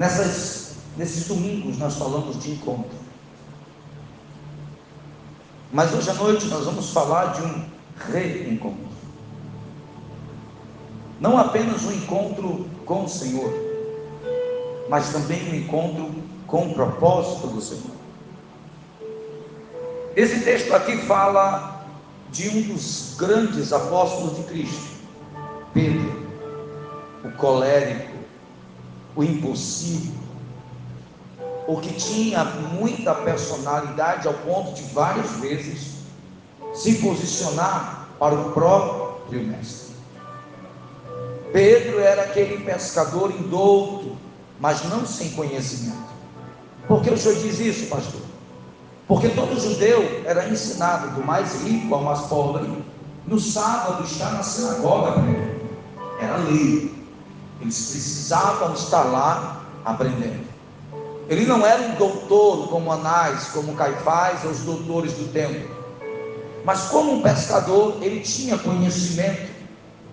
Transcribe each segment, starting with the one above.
Nessas, nesses domingos nós falamos de encontro. Mas hoje à noite nós vamos falar de um reencontro. Não apenas um encontro com o Senhor, mas também um encontro com o propósito do Senhor. Esse texto aqui fala de um dos grandes apóstolos de Cristo, Pedro, o colérico, o impossível, o que tinha muita personalidade ao ponto de várias vezes se posicionar para o próprio mestre. Pedro era aquele pescador indouto, mas não sem conhecimento. Por que o senhor diz isso, pastor? Porque todo judeu era ensinado do mais rico ao mais pobre, no sábado estar na sinagoga aprendendo. Era lei. Eles precisavam estar lá aprendendo. Ele não era um doutor como Anás, como Caifás, ou os doutores do templo. Mas como um pescador, ele tinha conhecimento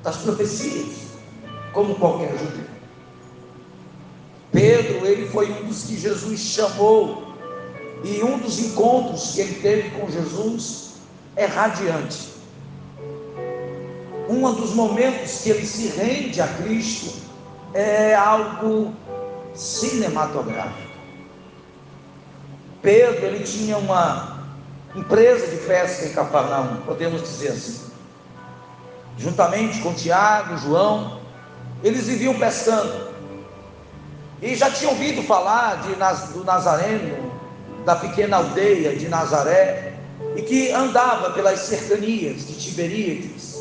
das profecias, como qualquer judeu. Pedro, ele foi um dos que Jesus chamou, e um dos encontros que ele teve com Jesus é radiante. Um dos momentos que ele se rende a Cristo é algo cinematográfico. Pedro, ele tinha uma empresa de pesca em Cafarnaum, podemos dizer assim. Juntamente com Tiago, João, eles viviam pescando. E já tinham ouvido falar de, do Nazareno, da pequena aldeia de Nazaré, e que andava pelas cercanias de Tiberíades.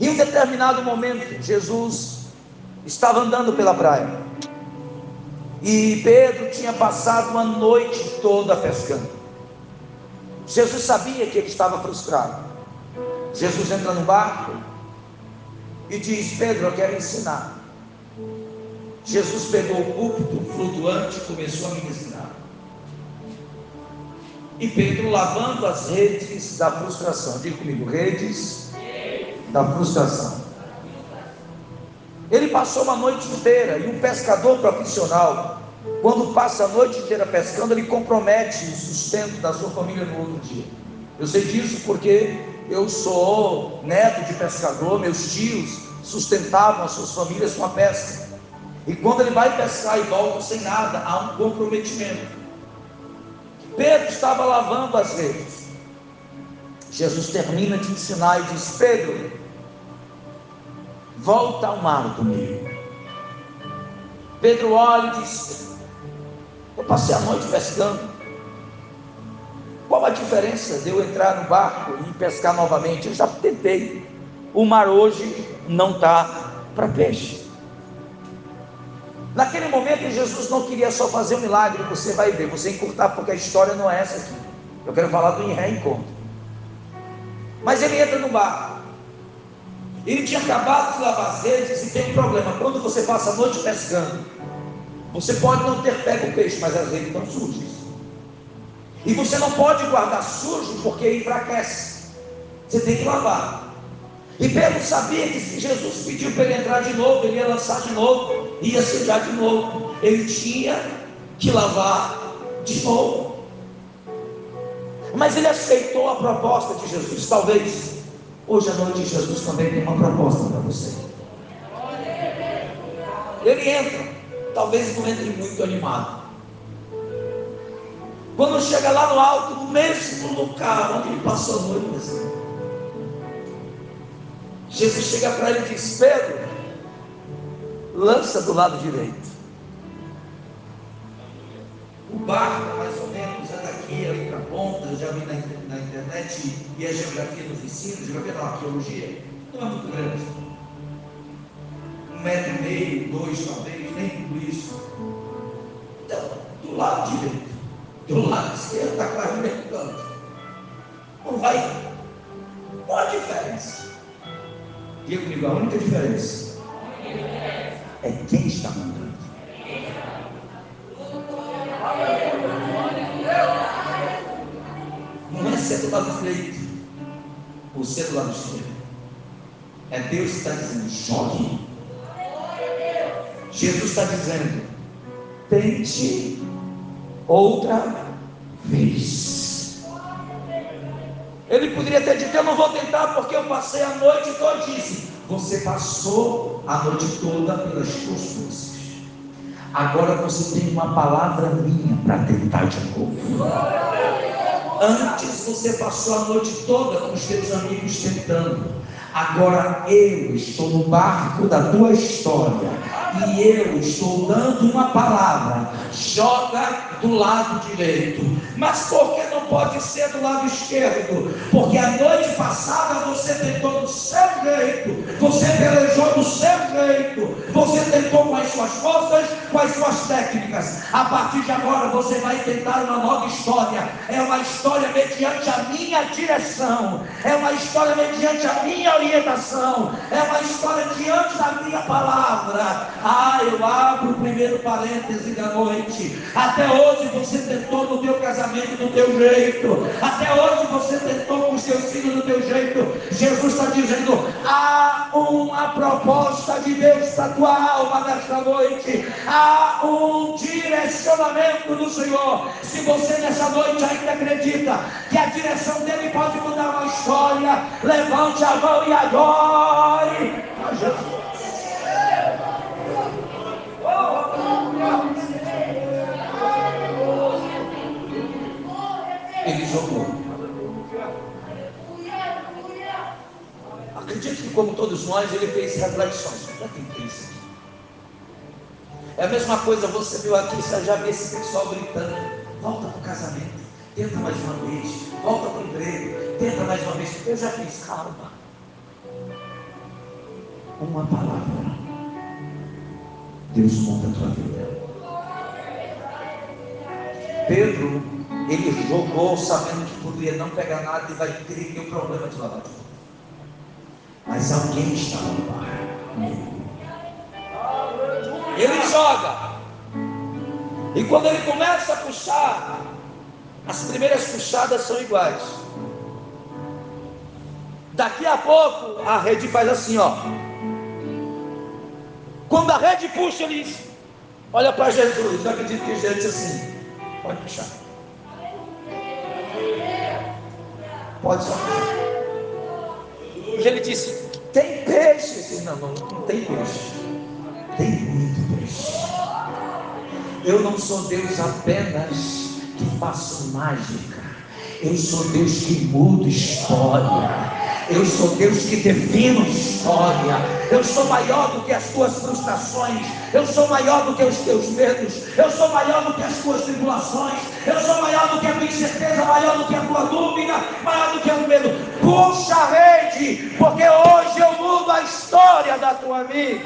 Em um determinado momento, Jesus estava andando pela praia. E Pedro tinha passado uma noite toda pescando. Jesus sabia que ele estava frustrado. Jesus entra no barco e diz: Pedro, eu quero ensinar. Jesus pegou o púlpito flutuante e começou a ministrar. E Pedro lavando as redes da frustração. Diga comigo, redes da frustração. Ele passou uma noite inteira e um pescador profissional, quando passa a noite inteira pescando, ele compromete o sustento da sua família no outro dia. Eu sei disso porque eu sou neto de pescador, meus tios sustentavam as suas famílias com a pesca. E quando ele vai pescar e volta sem nada, há um comprometimento. Pedro estava lavando as redes. Jesus termina de ensinar e diz: Pedro, volta ao mar comigo. Pedro olha e diz: Eu passei a noite pescando. Qual a diferença de eu entrar no barco e pescar novamente? Eu já tentei. O mar hoje não está para peixe. Naquele momento, Jesus não queria só fazer um milagre, você vai ver, você encurtar, porque a história não é essa aqui. Eu quero falar do reencontro. Mas ele entra no barco. Ele tinha acabado de lavar as redes e tem um problema. Quando você passa a noite pescando, você pode não ter pego o peixe, mas as redes estão sujas. E você não pode guardar sujo porque enfraquece. Você tem que lavar. E Pedro sabia que se Jesus pediu para ele entrar de novo, ele ia lançar de novo, ia sujar de novo. Ele tinha que lavar de novo. Mas ele aceitou a proposta de Jesus. Talvez hoje à noite Jesus também tem uma proposta para você. Ele entra, talvez não entre muito animado. Quando chega lá no alto, no mesmo lugar onde ele passou a noite, Jesus chega para ele e diz: Pedro, lança do lado direito. O barco, mais ou Eu já vi na, na, internet e a geografia dos ensinos, geografia não, arqueologia, não é muito grande. Um metro e meio, dois talvez, nem tudo isso. Então, do lado direito, do lado esquerdo está quase mesmo canto. Não vai. Qual a diferença? Diga comigo, a única diferença é quem está mandando. Não é do lado direito ou ser do lado esquerdo. É Deus que está dizendo: jogue. Jesus está dizendo: tente outra vez. Ele poderia ter dito: Eu não vou tentar porque eu passei a noite toda. Disse: Você passou a noite toda pelas suas forças. Agora você tem uma palavra minha para tentar de novo. Antes você passou a noite toda com os seus amigos tentando. Agora eu estou no barco da tua história e eu estou dando uma palavra. Joga do lado direito. Mas por que pode ser do lado esquerdo? Porque a noite passada você tentou do seu jeito, você pelejou do seu jeito, você tentou com as suas forças, com as suas técnicas. A partir de agora você vai tentar uma nova história. É uma história mediante a minha direção, é uma história mediante a minha orientação, é uma história diante da minha palavra. Ah, eu abro o primeiro parêntese da noite. Até hoje você tentou no teu casamento do teu jeito. Até hoje você tentou com seus filhos do teu jeito. Jesus está dizendo: há uma proposta de Deus para a tua alma nesta noite. Há um direcionamento do Senhor. Se você nessa noite ainda acredita que a direção dele pode mudar uma história, levante a mão e adore a Jesus. Ele jogou. Acredito que, como todos nós, ele fez reflexões. Para quem fez aqui? É a mesma coisa, você viu aqui, você já viu esse pessoal gritando: volta para o casamento, tenta mais uma vez, volta para o emprego, tenta mais uma vez. Eu já fiz, calma. Uma palavra. Deus muda a tua vida. Pedro, ele jogou sabendo que poderia não pegar nada e vai ter o problema de lavar Mas alguém estava no bar. Ele joga. E quando ele começa a puxar, as primeiras puxadas são iguais. Daqui a pouco a rede faz assim, ó. Quando a rede puxa, ele Olha para Jesus. Eu acredito que Jesus disse assim: Pode puxar. Pode só puxar. Ele disse: Tem peixe? Disse, não, não, não tem peixe. Tem muito peixe. Eu não sou Deus apenas que faço mágica. Eu sou Deus que muda história. Eu sou Deus que defino história. Eu sou maior do que as tuas frustrações. Eu sou maior do que os teus medos. Eu sou maior do que as tuas tribulações. Eu sou maior do que a tua incerteza, maior do que a tua dúvida, maior do que o medo. Puxa a rede, porque hoje eu mudo a história da tua vida.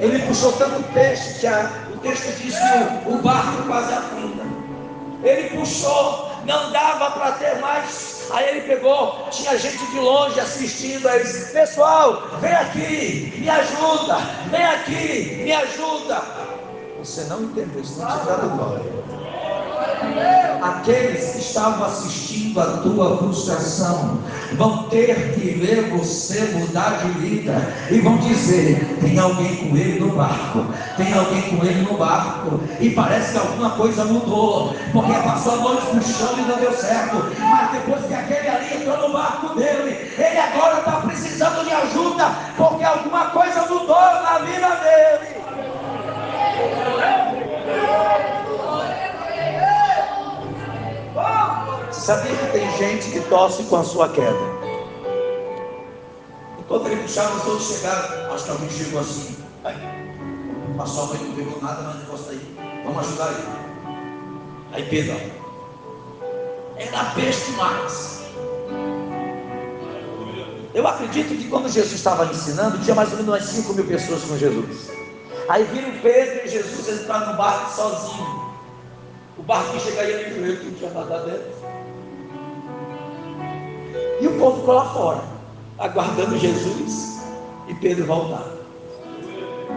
Ele puxou tanto peixe que a, o texto diz que o, o barco quase afunda. Ele puxou, não dava para ter mais Aí ele pegou, tinha gente de longe assistindo, aí disse, pessoal, vem aqui, me ajuda, vem aqui, me ajuda. Você não entendeu, isso não te dá glória. Aqueles que estavam assistindo a tua frustração vão ter que ver você mudar de vida e vão dizer: tem alguém com ele no barco, tem alguém com ele no barco, e parece que alguma coisa mudou, porque passou a noite puxando e não deu certo, mas depois que aquele ali entrou no barco dele, ele agora está precisando de ajuda, porque alguma coisa mudou Sabia que tem gente que tosse com a sua queda? Enquanto ele puxava, os outros chegaram. Acho que alguém chegou assim. Aí, passou a mãe, não pegou nada, mas não gosta aí. Vamos ajudar ele. Aí Pedro, era besta demais. Eu acredito que quando Jesus estava ensinando, tinha mais ou menos umas 5 mil pessoas com Jesus. Aí viram Pedro e Jesus entrar no barco sozinho. O barco chegaria no joelho, que tinha nada dentro. E o povo ficou lá fora, aguardando Jesus e Pedro voltar.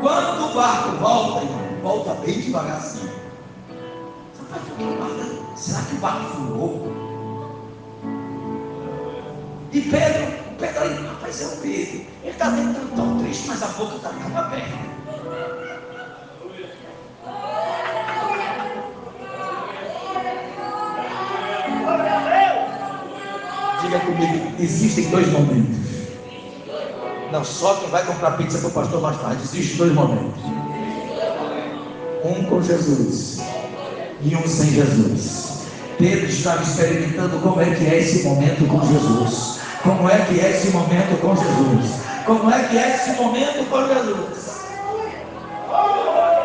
Quando o barco volta, volta bem devagarzinho. Será que o barco furou? E Pedro Pedro ali, rapaz, é o Pedro. Ele está tentando tão triste, mas a boca estava bem. Diga comigo, existem dois momentos. Não, só quem vai comprar pizza para o pastor mais tarde. Existem dois momentos. Um com Jesus e um sem Jesus. Pedro estava experimentando como é que é esse momento com Jesus. Como é que é esse momento com Jesus? Como é que é esse momento com Jesus?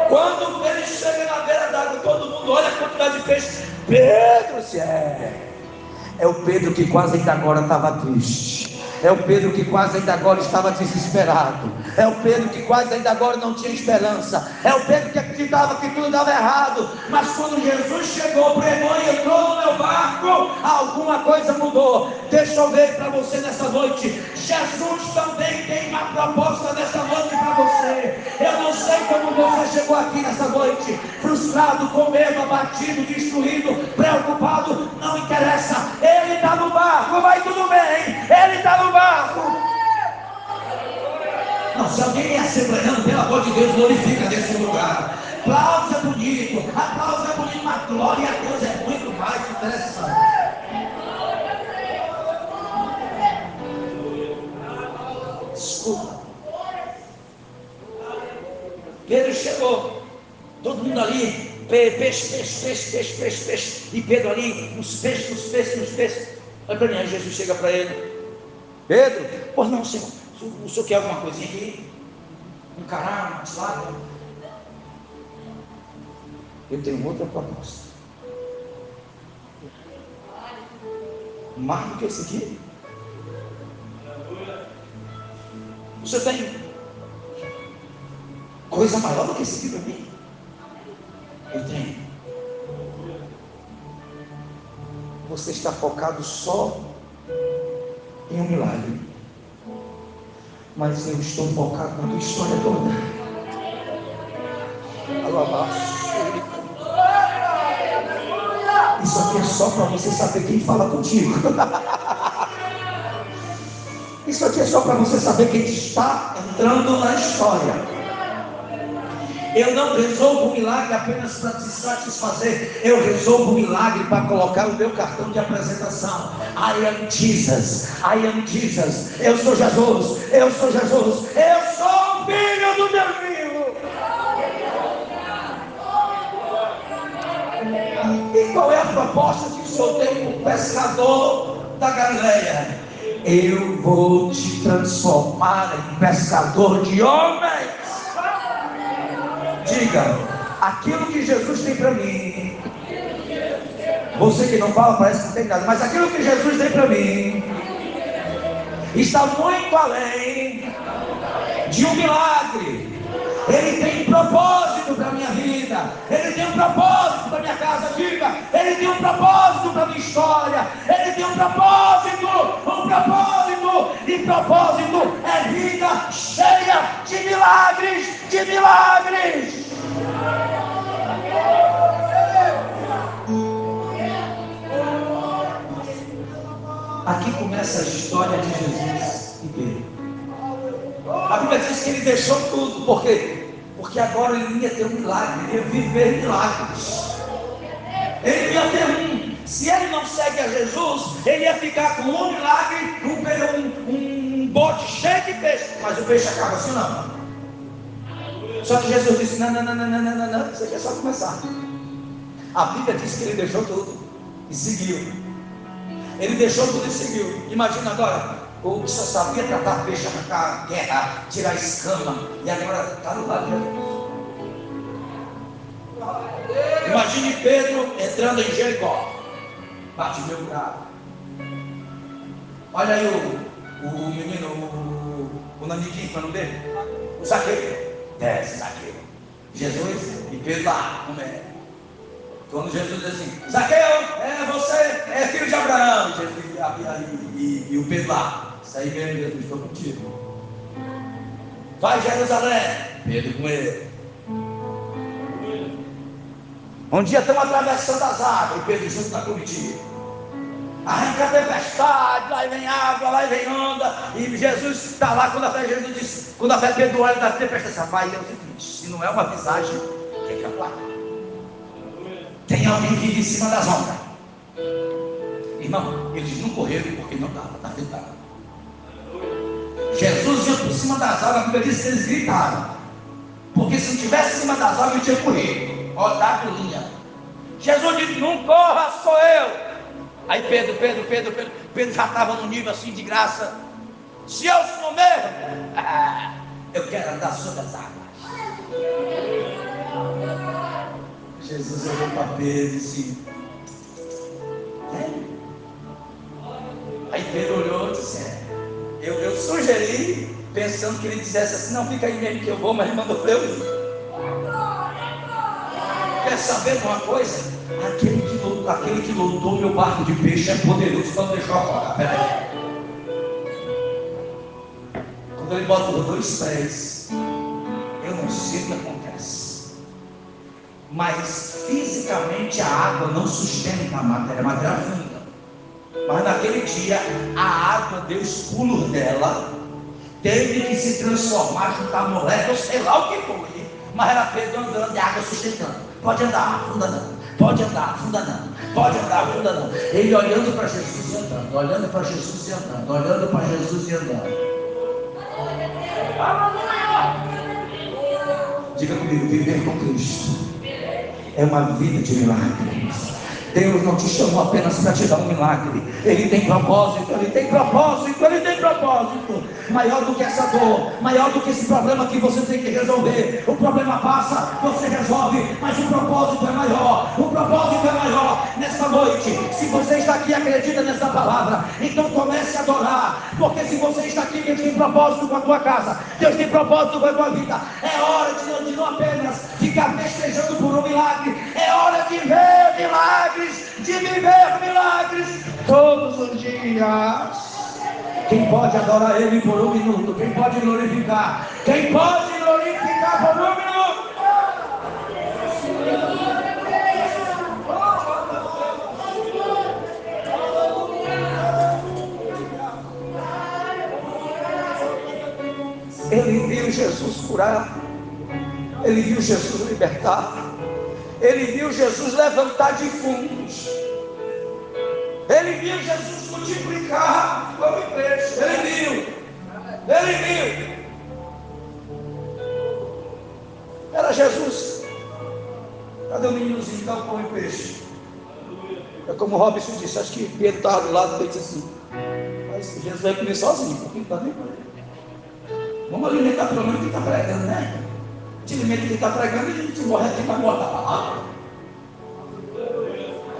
Quando ele chega na beira d'água, todo mundo olha a quantidade de peixe. Pedro, se é. É o Pedro que quase ainda agora estava triste. É o Pedro que quase ainda agora estava desesperado. É o Pedro que quase ainda agora não tinha esperança. É o Pedro que acreditava que tudo dava errado. Mas quando Jesus chegou, pregou e entrou no meu barco, alguma coisa mudou. Deixa eu ver para você nessa noite. Jesus também tem uma proposta nessa noite para você. Eu não sei como você chegou aqui nessa noite, frustrado, com medo, abatido, destruído, preocupado. Não interessa. Ele está no barco, vai tudo bem. Ele está no no barco. Não, se alguém é assembleando, pelo amor de Deus, glorifica nesse lugar. Aplauso é bonito, aplauso é bonito, mas glória a Deus é muito mais interessante. Escuta. Pedro chegou, todo mundo ali, peixe, peixe, peixe, peixe, peixe, peixe, e Pedro ali, os peixes, os peixes, os peixes. Olha para mim, aí Jesus chega para ele, Pedro, pois não, senhor, o senhor quer alguma coisinha aqui? Um cará, um salada? Eu tenho outra proposta. Mais do que esse aqui? Você tem coisa maior do que esse aqui para mim? Eu tenho. Você está focado só em um milagre. Mas eu estou focado na tua história toda. Isso aqui é só para você saber quem fala contigo. Isso aqui é só para você saber quem está entrando na história. Eu não resolvo o milagre apenas para te satisfazer. Eu resolvo o milagre para colocar o meu cartão de apresentação. I am Jesus. I am Jesus. Eu sou Jesus. Eu sou Jesus. Eu sou o filho do Deus vivo. E qual é a proposta que o Senhor tem para o pescador da Galileia? Eu vou te transformar em pescador de homens. Diga, aquilo que Jesus tem para mim. Você que não fala parece que não tem nada, mas aquilo que Jesus tem para mim está muito além de um milagre. Ele tem propósito para a minha vida. Ele tem um propósito para a minha casa. Diga, ele tem um propósito para a minha história. Ele tem um propósito, um propósito. E propósito é vida cheia de milagres, de milagres. Aqui começa a história de Jesus e Pedro. A Bíblia diz que ele deixou tudo, por quê? Porque agora ele ia ter um milagre, ele ia viver milagres. Ele ia ter um. Se ele não segue a Jesus, ele ia ficar com um milagre, um, um, um bote cheio de peixe. Mas o peixe acaba assim, não. Só que Jesus disse: não, não, não, não, não, não, não, isso aqui é só começar. A Bíblia diz que ele deixou tudo e seguiu. Ele deixou tudo e seguiu. Imagina agora, o que só sabia tratar peixe, arrancar guerra, tirar escama, e agora está no lado de. Imagine Pedro entrando em Jericó. Bate meu bravo. Olha aí o, o, menino, o, o para não ver? O Zaqueu. Desce, Zaqueu. Jesus e Pedro lá, no meio. Quando Jesus diz assim, Zaqueu, é você, é filho de Abraão. Jesus, e, e, e o Pedro lá. Aí mesmo, Jesus, estou contigo. Vai Jerusalém, Pedro com ele. Um dia estão atravessando as águas e Pedro junto está contigo. arranca a tempestade, lá vem água, lá vem onda. E Jesus está lá quando a fé Jesus disse, quando a fé Pedro olha da tempestade, rapaz, é o seguinte, se não é uma visagem, tem que. Tem alguém que em cima das ondas. Irmão, eles não correram porque não dava, está ventado. Jesus ia por cima das águas, a Bíblia diz que eles gritaram. Porque se não tivesse em cima das águas, ele tinha corrido. Rodado linha. Jesus disse: Não corra, sou eu. Aí Pedro, Pedro, Pedro, Pedro, Pedro já estava no nível assim de graça. Se eu sou mesmo, eu quero andar sobre as águas. Jesus olhou para Pedro e disse: é? Aí Pedro olhou e disse: é, eu, eu sugeri, pensando que ele dissesse assim: Não, fica aí mesmo que eu vou, mas ele mandou eu ir. Quer saber uma coisa? Aquele que, lutou, aquele que lutou meu barco de peixe é poderoso, não deixou afogar. Peraí. Quando ele bota os dois pés, eu não sei o que acontece. Mas fisicamente a água não sustenta a matéria, a matéria. Mas naquele dia, a água deu os pulos dela, teve que se transformar, juntar moléculas, sei lá o que foi. Mas era Pedro andando de água sustentando. Pode andar, afunda não. Pode andar, afunda não. Pode andar, afunda não. Ele olhando para Jesus e andando, olhando para Jesus e andando, olhando para Jesus e andando. Diga comigo, viver com Cristo é uma vida de milagres. Deus não te chamou apenas para te dar um milagre. Ele tem propósito, ele tem propósito, ele tem propósito. Maior do que essa dor, maior do que esse problema que você tem que resolver. O problema passa, você resolve, mas o propósito é maior. O propósito é maior. Nesta noite, se você está aqui e acredita nessa palavra, então comece a adorar. Porque se você está aqui, Deus tem propósito com a tua casa, Deus tem propósito com a tua vida. É hora de, de não apenas ficar festejando por um milagre, é hora de ver milagres de viver milagres todos os dias. Quem pode adorar Ele por um minuto? Quem pode glorificar? Quem pode glorificar por um minuto? Ele viu Jesus curar, ele viu Jesus libertar, ele viu Jesus levantar defuntos. Ele viu Jesus multiplicar como peixe. Ele viu. Ele viu. Era Jesus. Cadê o meninozinho que dá o pão e peixe? É como Robson disse, acho que Pedro estava do lado dele disse assim. Mas Jesus vai comer sozinho, porque não está nem Vamos alimentar pelo menos quem está pregando, né? Antigamente que está pregando, a gente morre aqui, mas morre da palavra.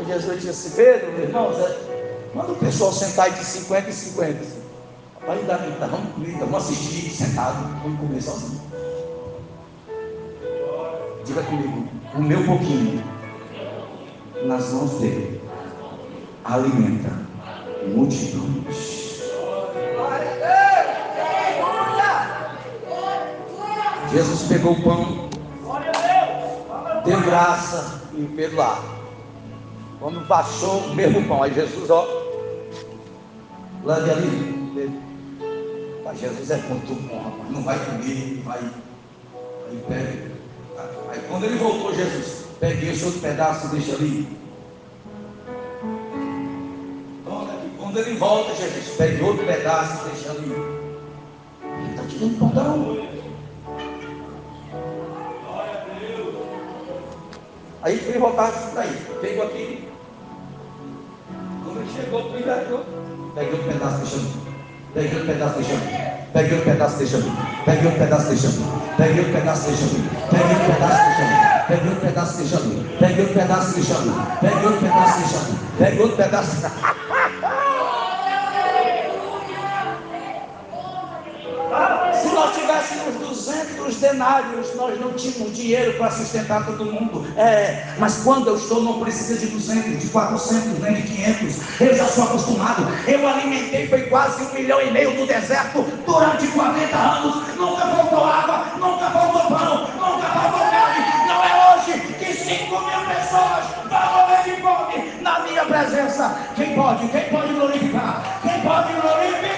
Aí Jesus disse assim, Pedro, irmãos, é, manda o pessoal sentar de 50 em 50. Vai dar, então, vamos vamos assistir sentado, vamos comer sozinho. Diga comigo, o meu pouquinho nas mãos dele alimenta multidões. Jesus pegou o pão, deu graça e o Pedro lá. Quando baixou o mesmo pão, aí Jesus, ó, leve ali. Mas Jesus é muito bom, não vai comer, vai. Aí pega. Aí quando ele voltou, Jesus, peguei esse outro pedaço e deixa ali. Quando ele volta, Jesus, pegue outro pedaço e deixa ali. Ele está tirando pão da onde? Aí fui voltar para. Pegou aqui. Quando ele chegou, primeiro, peguei um pedaço de chão. Peguei um pedaço de chão. Peguei um pedaço de chão. Peguei um pedaço de chão. Peguei um pedaço de chão. Peguei um pedaço de chão. Peguei um pedaço de chão. Peguei um pedaço de chão. Peguei um pedaço de chão. Peguei outro pedaço de chão. Denários, nós não tínhamos dinheiro para sustentar todo mundo. É, mas quando eu estou, não precisa de 200, de 400, nem de 500. Eu já sou acostumado. Eu alimentei, foi quase um milhão e meio no deserto durante 40 anos. Nunca faltou água, nunca faltou pão, nunca faltou carne. Não é hoje que 5 mil pessoas vão morrer de fome na minha presença. Quem pode? Quem pode glorificar? Quem pode glorificar?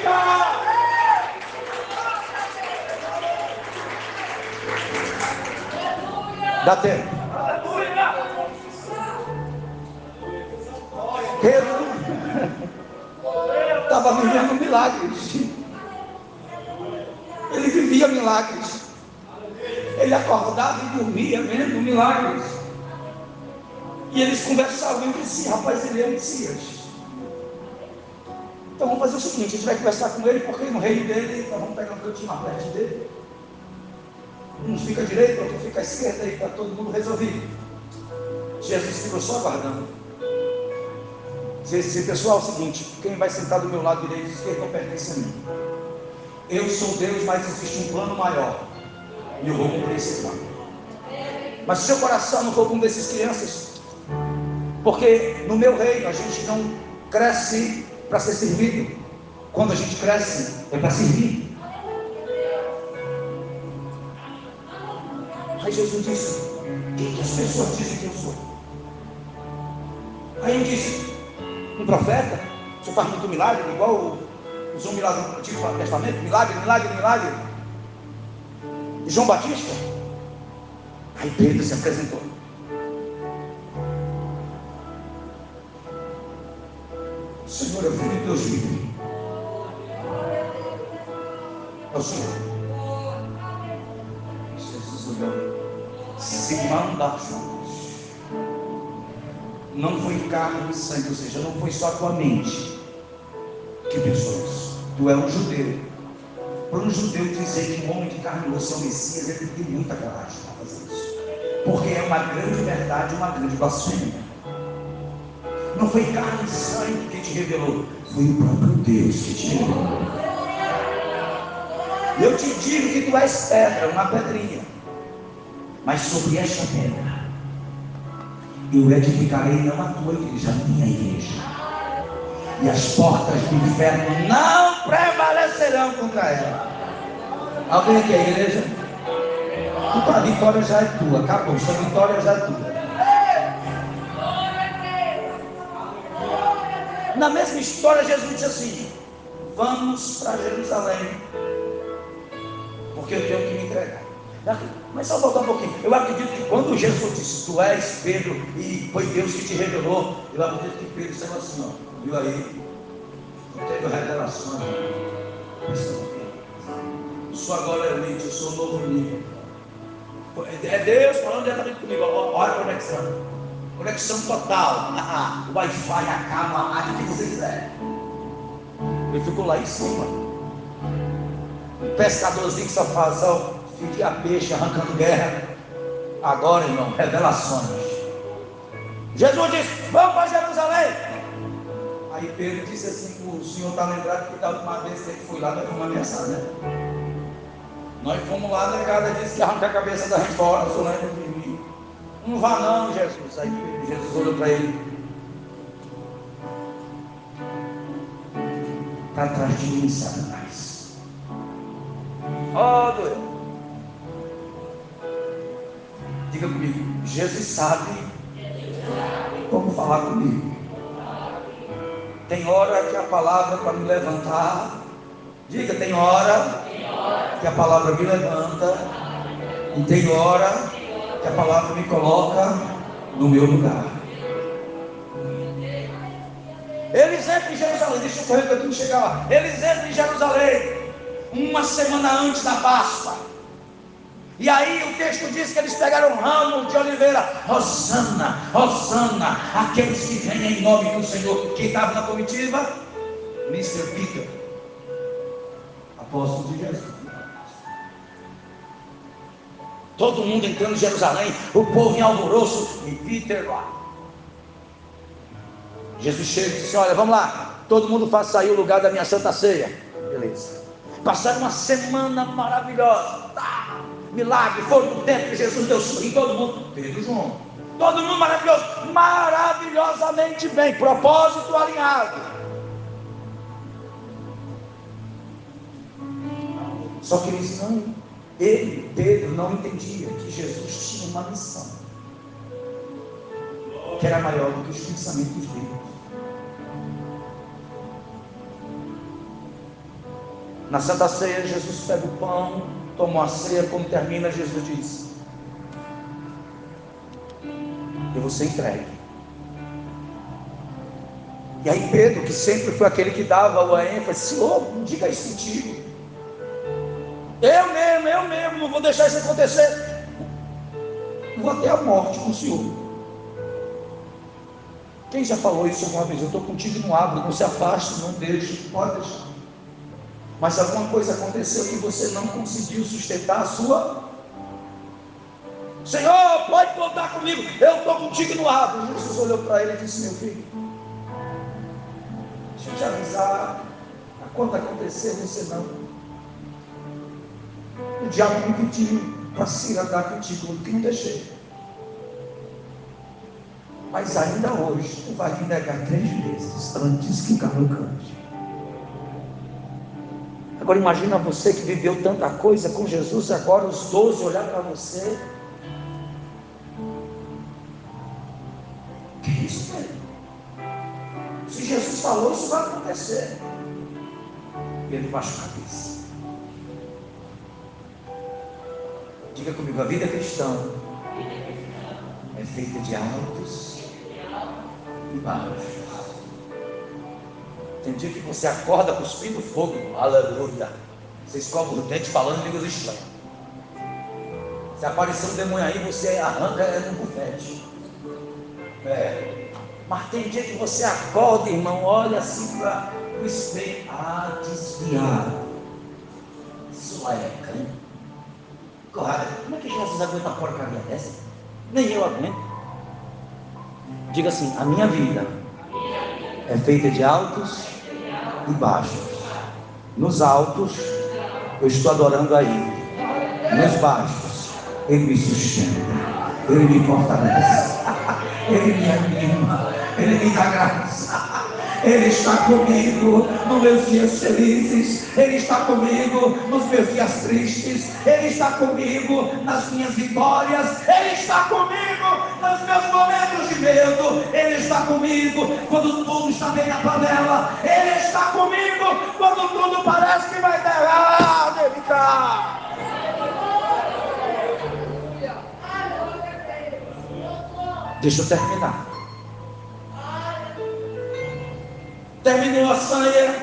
Dá tempo. Pedro estava vivendo milagres. Ele vivia milagres. Ele acordava e dormia vendo milagres. E eles conversavam entre si, rapaz, ele é Messias. Então vamos fazer o seguinte, a gente vai conversar com ele, porque no reino dele, nós vamos pegar um cantinho mais perto dele. Um fica à direita, outro fica à esquerda, e está todo mundo resolvido. Jesus ficou só aguardando. Disse, pessoal, é o seguinte, quem vai sentar do meu lado direito e esquerdo não pertence a mim. Eu sou Deus, mas existe um plano maior. E eu vou cumprir esse plano. Mas se seu coração não for como desses crianças, porque no meu reino a gente não cresce para ser servido. Quando a gente cresce, é para servir. Jesus disse: Quem que as pessoas dizem que eu sou? Aí ele disse: Um profeta? Você faz muito milagre, igual usou um milagre no Antigo Testamento, milagre, milagre, milagre. E João Batista? Aí Pedro se apresentou. Senhor, eu fui Deus livre. É o Senhor. Jesus olhou. Simão da Não foi carne e sangue, ou seja, não foi só a tua mente que pensou isso tu é um judeu. Para um judeu dizer que um homem de carne e osso é o Messias, ele tem muita coragem para fazer isso. Porque é uma grande verdade, uma grande blasfêmia. Não foi carne e sangue que te revelou, foi o próprio Deus que te revelou. Eu te digo que tu és pedra, uma pedrinha. Mas sobre esta pedra eu edificarei não a tua igreja, a minha igreja e as portas do inferno não prevalecerão contra ela. Alguém aqui, a igreja? A vitória já é tua, acabou, sua vitória já é tua. Na mesma história, Jesus disse assim: Vamos para Jerusalém, porque eu tenho que me entregar. Mas só voltar um pouquinho. Eu acredito que quando Jesus disse, Tu és Pedro, e foi Deus que te revelou, eu acredito que Pedro disse assim: ó, Viu aí? Não teve revelação. Sou agora elite, eu sou novo nível. É Deus falando diretamente comigo. Olha a conexão. Conexão total. o Wi-Fi acaba a que você quiser. Ele ficou lá em cima. Um pescadorzinho que só faz só fica a peixe arrancando guerra. Agora, irmão, revelações. Jesus disse: Vamos para Jerusalém. Aí Pedro disse assim: o senhor está lembrado que da última vez que ele foi lá, nós fomos ameaçar, né? Nós fomos lá, negada disse que arranca a cabeça da gente fora, só lembra de mim. Não vá não, Jesus. Aí Jesus olhou para ele. Está atrás de mim, Satanás. Jesus sabe como falar comigo. Tem hora que a palavra para me levantar. Diga, tem hora que a palavra me levanta. E tem hora que a palavra me coloca no meu lugar. Eles entram em Jerusalém, deixa eu correr para tu chegar lá. Eles entram em Jerusalém, uma semana antes da Páscoa. E aí o texto diz que eles pegaram ramos de oliveira, Rosana, Rosana, aqueles que vêm em nome do Senhor. Quem estava na comitiva? Mr. Peter, apóstolo de Jesus. Todo mundo entrando em Jerusalém, o povo em alvoroço, e Peter lá. Jesus chega e disse: Olha, vamos lá, todo mundo faz sair o lugar da minha santa ceia. Beleza. Passaram uma semana maravilhosa milagre, fogo do que Jesus deu sorriso, todo mundo, Pedro João, todo mundo maravilhoso, maravilhosamente bem, propósito alinhado. Só que eles não, ele, Pedro, não entendia que Jesus tinha uma missão que era maior do que os pensamentos dele. Na Santa Ceia, Jesus pega o pão, toma a ceia, quando termina, Jesus diz: Eu vou ser entregue. E aí Pedro, que sempre foi aquele que dava a ênfase, Senhor, diga isso contigo. Eu mesmo, eu mesmo, não vou deixar isso acontecer. Vou até a morte com o Senhor. Quem já falou isso alguma vez? Eu estou contigo não abro, não se afaste, não deixe, pode deixar. Mas alguma coisa aconteceu que você não conseguiu sustentar a sua. Senhor, pode contar comigo, eu estou contigo no abro. Jesus olhou para ele e disse: Meu filho, deixa eu te avisar, quando acontecer, você não. O diabo me pediu para se andar contigo, que não deixei. Mas ainda hoje, tu vai me negar três vezes antes que o galo cante. Agora imagina você que viveu tanta coisa com Jesus, agora os doze olhar para você. Que isso, Pedro? Se Jesus falou, isso vai acontecer. Pedro baixa a cabeça. Diga comigo, a vida cristã é feita de altos e baixos. Tem dia que você acorda cuspindo fogo, aleluia. Você escova o dente falando línguas estranhas. Se aparecer um demônio aí, você arranca é no bufete. É. Mas tem dia que você acorda, irmão, olha assim para o espelho. Ah, desviado. Isso lá é. Como é que Jesus aguenta uma porcaria dessa? Nem eu aguento. Diga assim: a minha vida é feita de altos e baixos. Nos altos, eu estou adorando a Ele. Nos baixos, Ele me sustenta. Ele me fortalece. Ele me anima. Ele me dá graça. Ele está comigo nos meus dias felizes, Ele está comigo nos meus dias tristes, Ele está comigo nas minhas vitórias, Ele está comigo nos meus momentos de medo, Ele está comigo quando tudo está bem na panela, Ele está comigo quando tudo parece que vai dar errado, Ele está. Deixa eu terminar. terminou a ceia,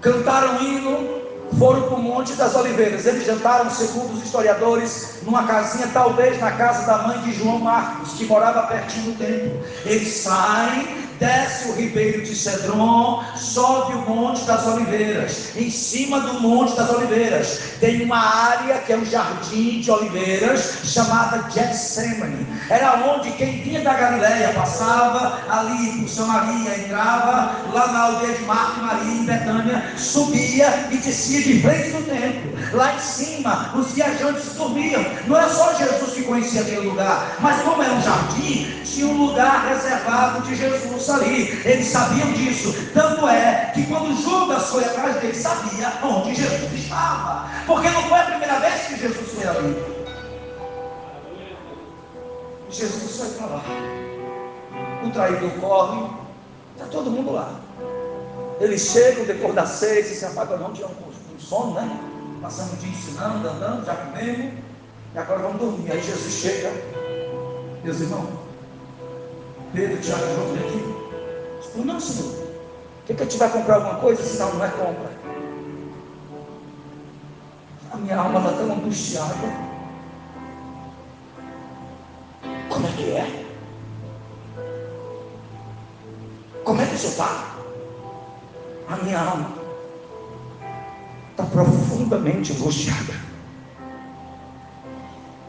cantaram hino, foram para o Monte das Oliveiras. Eles jantaram, segundo os historiadores, numa casinha, talvez na casa da mãe de João Marcos, que morava pertinho do templo. Eles saem desce o ribeiro de Cedron, sobe o Monte das Oliveiras. Em cima do Monte das Oliveiras tem uma área que é um jardim de oliveiras chamada Getsemane. Era onde quem vinha da Galileia passava ali por Samaria, entrava lá na aldeia de Marta e Maria em Betânia, subia e descia de frente do templo. Lá em cima os viajantes dormiam. Não era só Jesus que conhecia aquele lugar, mas como era um jardim, tinha um lugar reservado de Jesus ali. Eles sabiam disso. Tanto é que quando Judas foi atrás dele, sabia onde Jesus estava. Porque não foi a primeira vez que Jesus foi ali. Jesus foi para lá. O traidor corre. Está todo mundo lá. Eles chegam depois das seis se apagam, não tinham um sono, né? Passando o dia ensinando, andando, já comendo. E agora vamos dormir. Aí Jesus chega. Meus irmãos, Pedro, Tiago e João, vem aqui. Falou, não, senhor. Quer que eu te vai comprar alguma coisa? Senão não é compra. A minha alma está tão angustiada. Como é que é? Como é que você está? A minha alma está profundamente angustiada.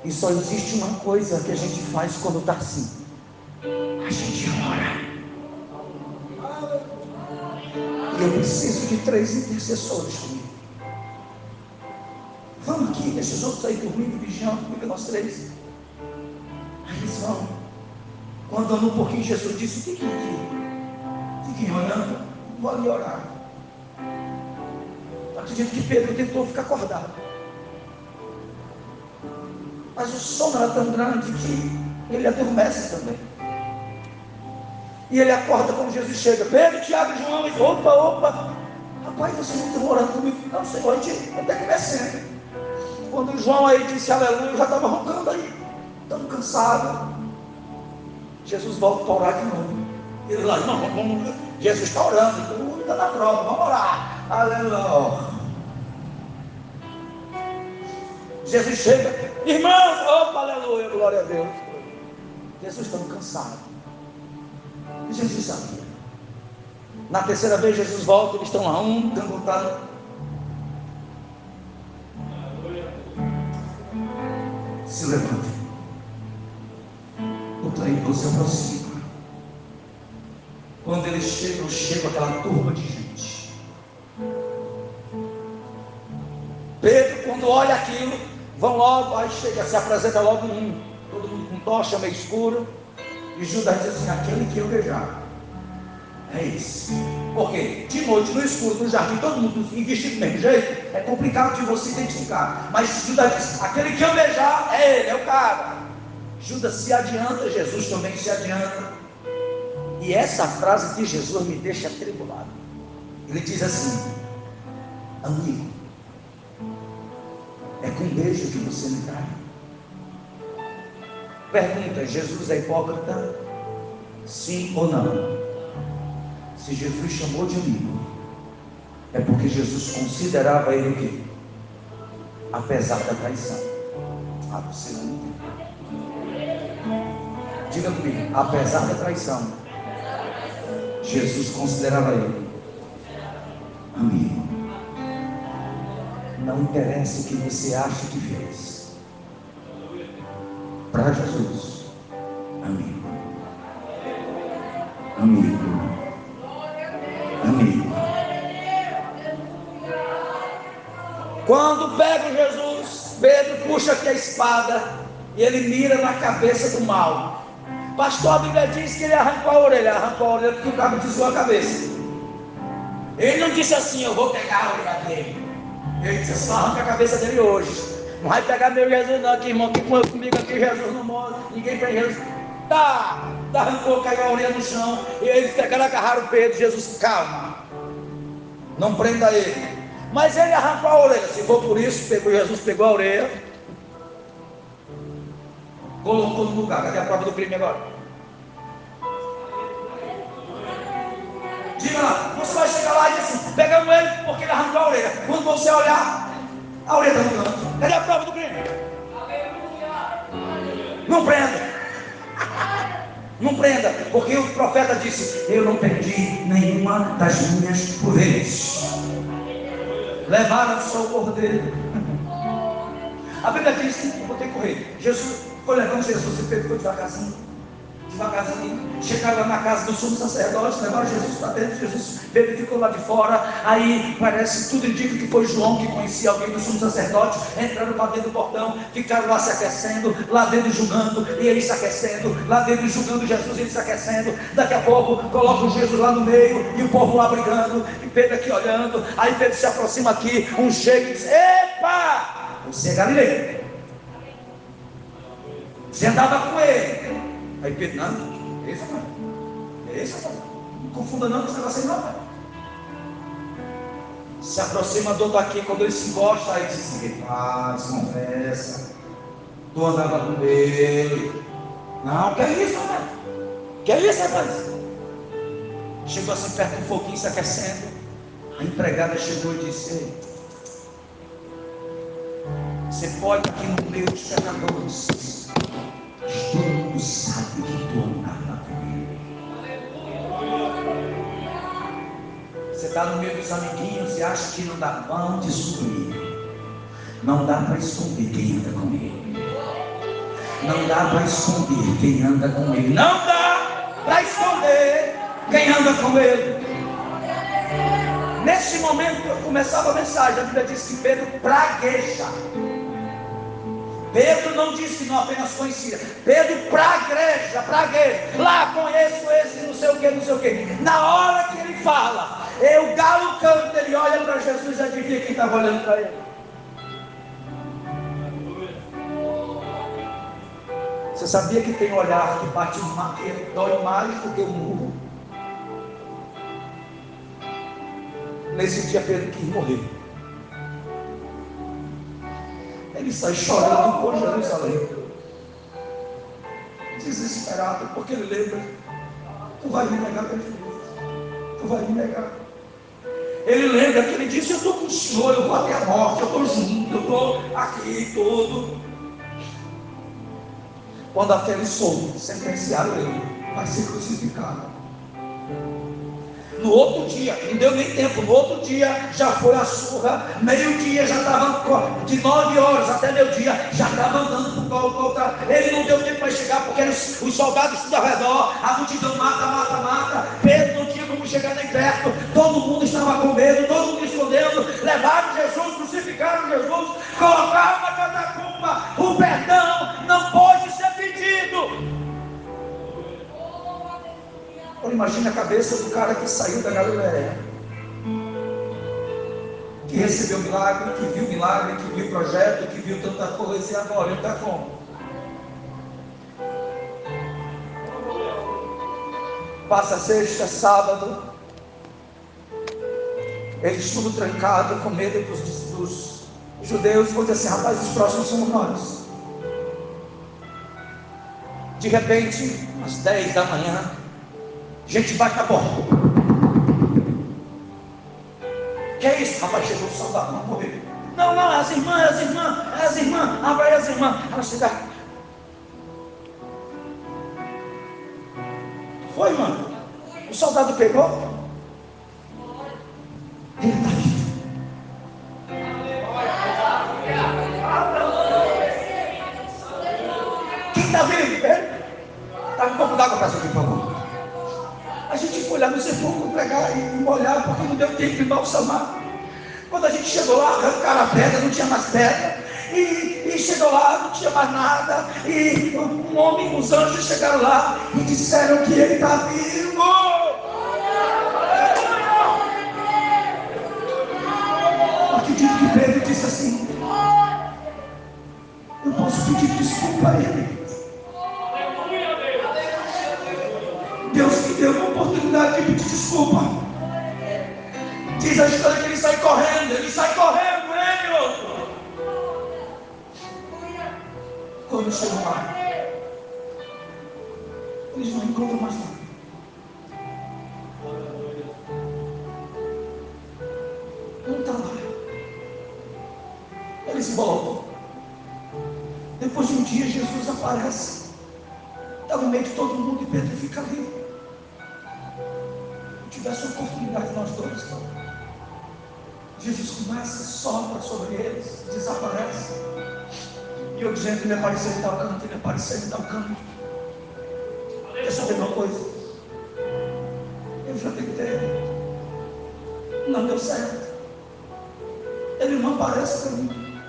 E só existe uma coisa que a gente faz quando está assim. A gente ora. Eu preciso de três intercessores comigo. Vamos aqui, deixa os outros aí dormindo, vigiando comigo, nós três. Aí eles vão. Quando andou um pouquinho, Jesus disse: fiquem aqui. Fiquem olhando, vou ali orar. Acredito que Pedro tentou ficar acordado. Mas o sono era tão grande que ele adormece também. E ele acorda quando Jesus chega. Pedro, Tiago e João. E, opa, opa. Rapaz, vocês não estão orando comigo? Não, Senhor, a gente está conhecendo. Quando João aí disse aleluia, eu já estava roncando aí, estando cansado. Jesus volta para orar de novo. Ele lá, não, vamos, Jesus está orando, mundo está na prova, vamos orar. Aleluia. Jesus chega, irmãos, opa, aleluia, glória a Deus. Jesus estava cansado. E Jesus sabia. Na terceira vez Jesus volta, eles estão lá, um cantando. Se levante. O traidor se aproxima. Quando eles chegam, chega aquela turma de gente. Pedro, quando olha aquilo, Vão logo, aí chega, se apresenta logo um, todo mundo com tocha meio escuro. E Judas diz assim: aquele que eu beijar. É esse. Porque de noite, no escuro, no jardim, todo mundo vestido do mesmo jeito, é complicado de você identificar. Mas Judas diz: aquele que eu beijar é ele, é o cara. Judas se adianta, Jesus também se adianta. E essa frase de Jesus me deixa atribulado. Ele diz assim: amigo, é com beijo que você me trai. Pergunta: Jesus é hipócrita? Sim ou não? Se Jesus chamou de amigo, é porque Jesus considerava ele o quê? Apesar da traição. Ah, você não entende. Diga comigo, apesar da traição, Jesus considerava ele amigo. Não interessa o que você acha que fez. Para Jesus, amigo. Amigo. Amigo. Quando pega Jesus, Pedro puxa aqui a espada e ele mira na cabeça do mal. Pastor, a Bíblia diz que ele arrancou a orelha, arrancou a orelha porque o cabo desviou a cabeça. Ele não disse assim, eu vou pegar a orelha dele. Ele disse assim, arranca a cabeça dele hoje. Não vai pegar meu Jesus não, aqui, irmão, que comigo aqui, Jesus não morre, ninguém tem Jesus. Tá, tá, arrancou, caiu a orelha no chão, e eles pegaram, agarraram Pedro, Jesus, calma, não prenda ele. Mas ele arrancou a orelha, se for por isso, pegou, Jesus pegou a orelha, colocou no lugar, cadê a prova do crime agora? Diga lá, você vai chegar lá e dizer assim, pegamos ele porque ele arrancou a orelha. Quando você olhar, a orelha está no canto. Cadê a prova do crime? Não prenda. Não prenda, porque o profeta disse: Eu não perdi nenhuma das minhas ovelhas. Levaram só o cordeiro. A Bíblia diz que vou ter que correr. Jesus foi levando Jesus e Pedro foi devagarzinho devagarzinho. Chegaram lá na casa do sumo sacerdote, levaram Jesus para dentro. Jesus veio ficou lá de fora. Aí parece, tudo indica que foi João que conhecia alguém do sumo sacerdote. Entraram para dentro do portão, ficaram lá se aquecendo, lá dentro julgando, e ele se aquecendo, lá dentro julgando Jesus, ele se aquecendo. Daqui a pouco colocam Jesus lá no meio e o povo lá brigando, e Pedro aqui olhando. Aí Pedro se aproxima aqui, um chega e diz: Epa, você é Galileu. Você andava com ele. Aí Pedro, não, esse é esse é Não confunda não com esse negócio aí não, Se aproxima do outro aqui, quando ele se encosta, aí diz assim, paz, confessa. Tu andava com ele. Não, que é isso, né? Que é isso, rapaz? Chegou assim perto do foguinho, se aquecendo. A empregada chegou e disse, você pode aqui no meio dos pecadores Mundo sabe que tu andava comigo. Você está no meio dos amiguinhos e acha que não dá pão de subir. Não dá para esconder quem anda com ele. Não dá para esconder quem anda com ele. Não dá para esconder quem anda com ele. Nesse momento eu começava a mensagem, a Bíblia diz que Pedro pragueja. Pedro não disse que não apenas conhecia. Pedro para a igreja, para a igreja. Lá conheço esse, não sei o que, não sei o que. Na hora que ele fala, o galo canta, ele olha para Jesus e adivinha quem estava olhando para ele. Você sabia que tem olhar que bate que dói mais do que o murro? Nesse dia Pedro quis morrer. Ele sai chorando por Jerusalém. Desesperado, porque ele lembra: Tu vai me negar, meu filho. Tu vai me negar. Ele lembra que ele disse: Eu estou com o Senhor, eu vou até a morte, eu estou junto, eu estou aqui, tudo. Quando a fé soube, sentenciaram ele, vai ser crucificado. No outro dia, não deu nem tempo, no outro dia já foi a surra, meio-dia já estava, de nove horas até meio-dia, já estava andando para o Golgota. Ele não deu tempo para chegar, porque os, os soldados tudo ao redor, a multidão mata, mata, mata. Pedro não tinha como chegar nem perto, todo mundo estava com medo, todo mundo escondendo. Levaram Jesus, crucificaram Jesus, colocaram na catacumba. O perdão Agora imagine a cabeça do cara que saiu da Galileia, que recebeu milagre, que viu milagre, que viu projeto, que viu tanta coisa e agora ele está como? Passa sexta, sábado, eles tudo trancado, com medo dos, dos judeus, vão dizer assim, rapaz, os próximos somos nós. De repente, às 10 da manhã, a gente bate a porta. Que é isso? Rapaz, chegou o soldado, não morreu. Não, não, as irmãs, as irmãs, as irmãs, abre aí as irmãs. Ela chega. Foi, mano. O soldado pegou. Deu tempo de balsamar. Quando a gente chegou lá, arrancaram a pedra, não tinha mais pedra. E, e, chegou lá, não tinha mais nada. E um homem, os anjos chegaram lá e disseram que ele está vivo. Acredito que Pedro disse assim: Eu posso pedir desculpa a ele. Deus me deu uma oportunidade de pedir desculpa. Diz a história que ele sai correndo, ele sai correndo, ele outro. Quando chegam lá, eles não encontram mais nada. Não está lá. Eles voltam. Depois de um dia, Jesus aparece. Está no meio de todo mundo e Pedro fica ali tivesse oportunidade nós todos. Jesus começa, sopra sobre eles, desaparece. E eu dizendo ele apareceu em tal canto, ele apareceu em tal canto. Quer saber uma coisa? Eu já tentei. Não deu certo. Ele não aparece para mim.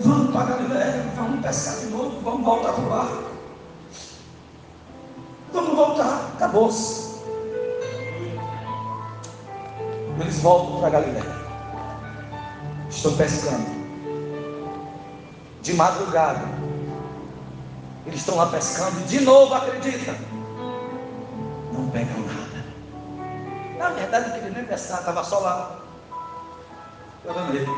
Vamos para Galileia, vamos pescar de novo, vamos voltar para o barco. Vamos voltar, acabou-se. Eles voltam para Galiléia. Estão pescando. De madrugada. Eles estão lá pescando. De novo, acredita. Não pegam nada. Na verdade, não queria nem pescar, estava só lá. Jogando ele.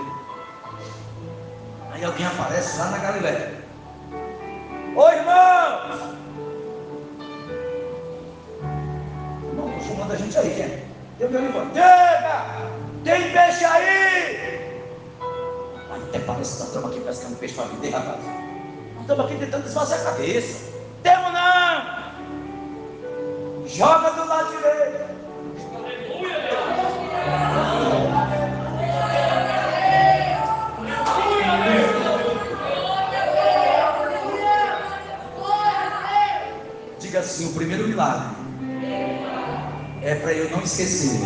Aí alguém aparece lá na Galiléia. Oi, irmãos! Irmão, estou chamando a gente aí, quem é? Eu meu irmão, chega! Tem peixe aí! Até parece que nós estamos aqui pescando peixe para vender, rapaz. Nós estamos aqui tentando desfazer a cabeça. Temos não! Joga do lado direito. Diga assim: o primeiro milagre é para eu não esquecer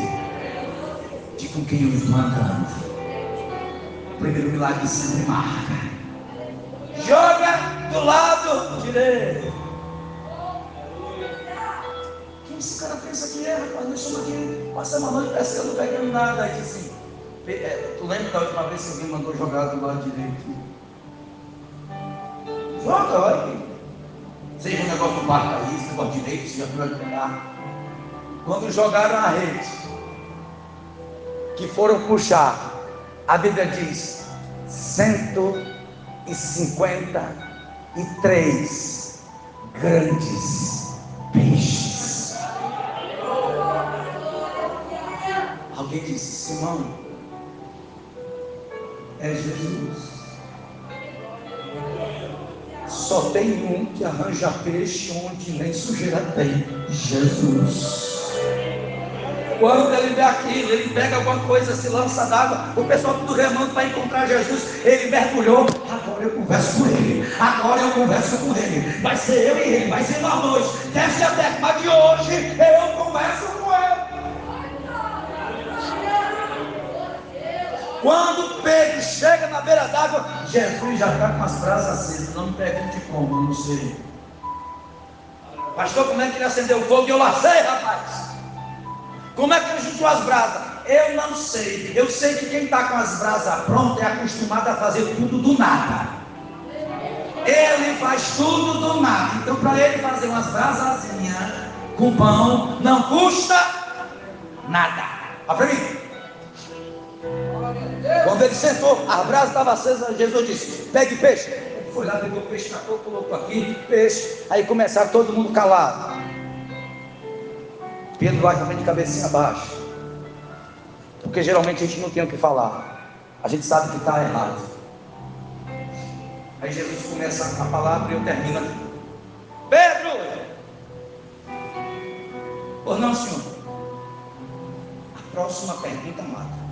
de com quem eu estou andando. O primeiro milagre sempre marca. Joga do lado direito. Quem esse cara pensa que é, rapaz? Nós estamos aqui, passamos a noite pescando, não pegando nada. Aí assim, é, tu lembra da última vez que alguém mandou jogar do lado direito? Joga, vai. Seja um negócio do barco aí, negócio direito, se já vai pegar. Quando jogaram a rede, que foram puxar, a Bíblia diz: 153 grandes peixes. Alguém disse: Simão, é Jesus. Só tem um que arranja peixe onde nem sujeira tem: Jesus. Quando ele vê aquilo, ele pega alguma coisa, se lança d'água, o pessoal tudo remando para encontrar Jesus, ele mergulhou. Agora eu converso com ele, agora eu converso com ele. Vai ser eu e ele, vai ser nós dois. Desce a terra, mas de hoje eu converso com ele. Quando Pedro chega na beira d'água, Jesus já está com as brasas acesas. Não me pergunte como, eu não sei. Pastor, como é que ele acendeu o fogo? E eu lacei, rapaz. Como é que ele juntou as brasas? Eu não sei. Eu sei que quem está com as brasas prontas é acostumado a fazer tudo do nada. Ele faz tudo do nada. Então, para ele fazer umas brasazinhas com pão, não custa nada. Olha para mim. Quando ele sentou, a brasa estava acesa, Jesus disse: pegue peixe. Ele foi lá, pegou o peixe, tacou, colocou aqui, peixe. Aí começaram todo mundo calado. Pedro vai também de cabecinha baixa. Porque geralmente a gente não tem o que falar. A gente sabe que está errado. Aí Jesus começa a palavra e eu termino aqui. Pedro! Por não, senhor. A próxima pergunta mata.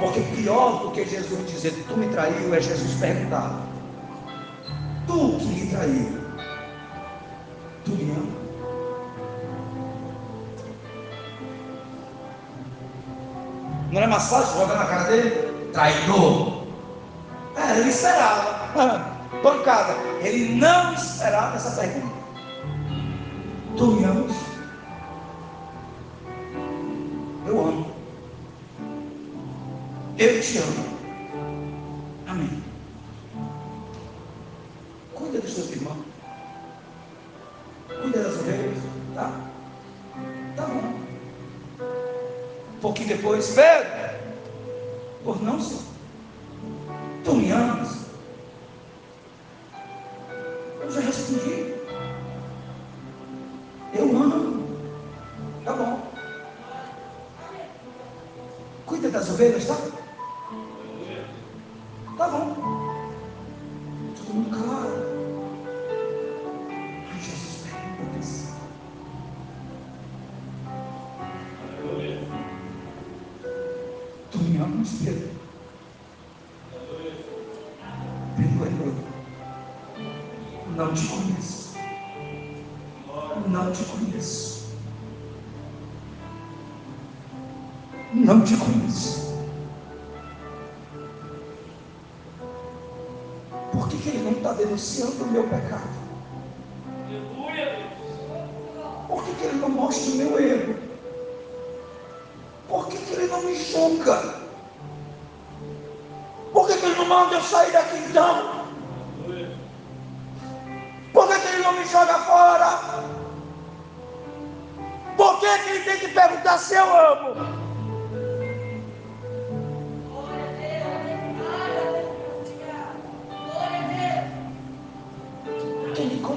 Porque pior do que Jesus dizer, tu me traiu, é Jesus perguntar. Tu que me traiu, tu me ama? Não é mais fácil jogar na cara dele? Traidor. É, ele esperava. Pancada. Ele não esperava essa pergunta. Tu me amas? Eu amo. Eu te amo. Amém. Cuida dos seus irmãos. Depois, Pedro. Por não, Senhor.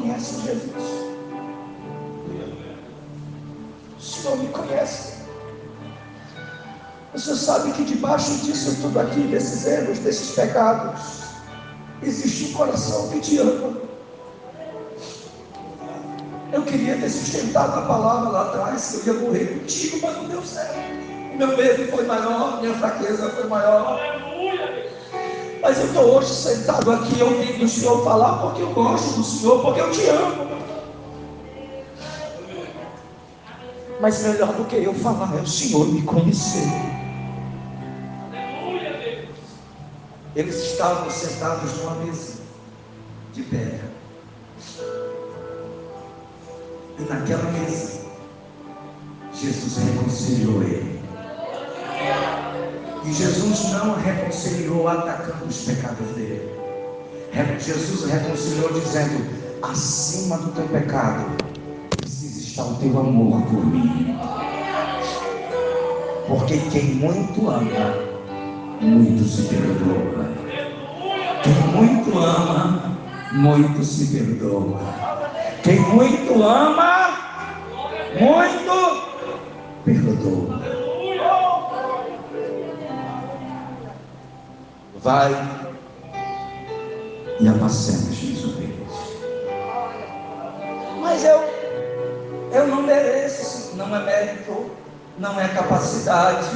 Conhece, Jesus? O Senhor me conhece. O Senhor sabe que debaixo disso tudo aqui, desses erros, desses pecados, existe um coração que te ama. Eu queria ter sustentado a palavra lá atrás, que eu ia morrer contigo, mas não deu certo. O meu medo foi maior, minha fraqueza foi maior. Mas eu estou hoje sentado aqui ouvindo o Senhor falar porque eu gosto do Senhor, porque eu te amo. Mas melhor do que eu falar é o Senhor me conhecer. Eles estavam sentados numa mesa de pedra. E naquela mesa, Jesus reconciliou ele. E Jesus não reconciliou atacando os pecados dele. Jesus reconciliou dizendo: acima do teu pecado precisa estar o teu amor por mim. Porque quem muito ama, muito se perdoa. Quem muito ama, muito se perdoa. Quem muito ama, muito perdoa. Vai e apacenta ovelhas. Mas eu, eu não mereço, não é mérito, não é capacidade,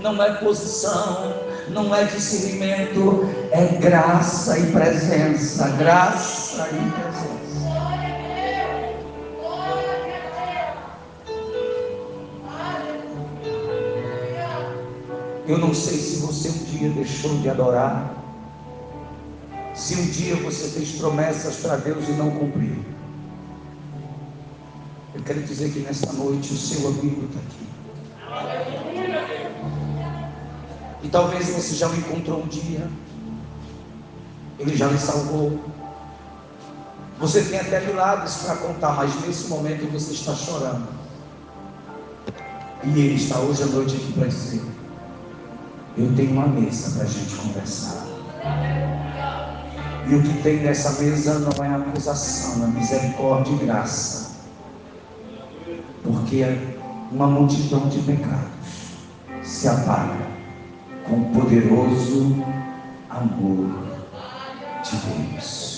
não é posição, não é discernimento, é graça e presença, graça e presença. Eu não sei se você um dia deixou de adorar, se um dia você fez promessas para Deus e não cumpriu. Eu quero dizer que nesta noite o seu amigo está aqui. E talvez você já o encontrou um dia, ele já lhe salvou. Você tem até milagres para contar, mas nesse momento você está chorando. E ele está hoje à noite aqui para dizer: Eu tenho uma mesa para a gente conversar. E o que tem nessa mesa não é acusação, é misericórdia e graça. Porque uma multidão de pecados se apaga com o poderoso amor de Deus.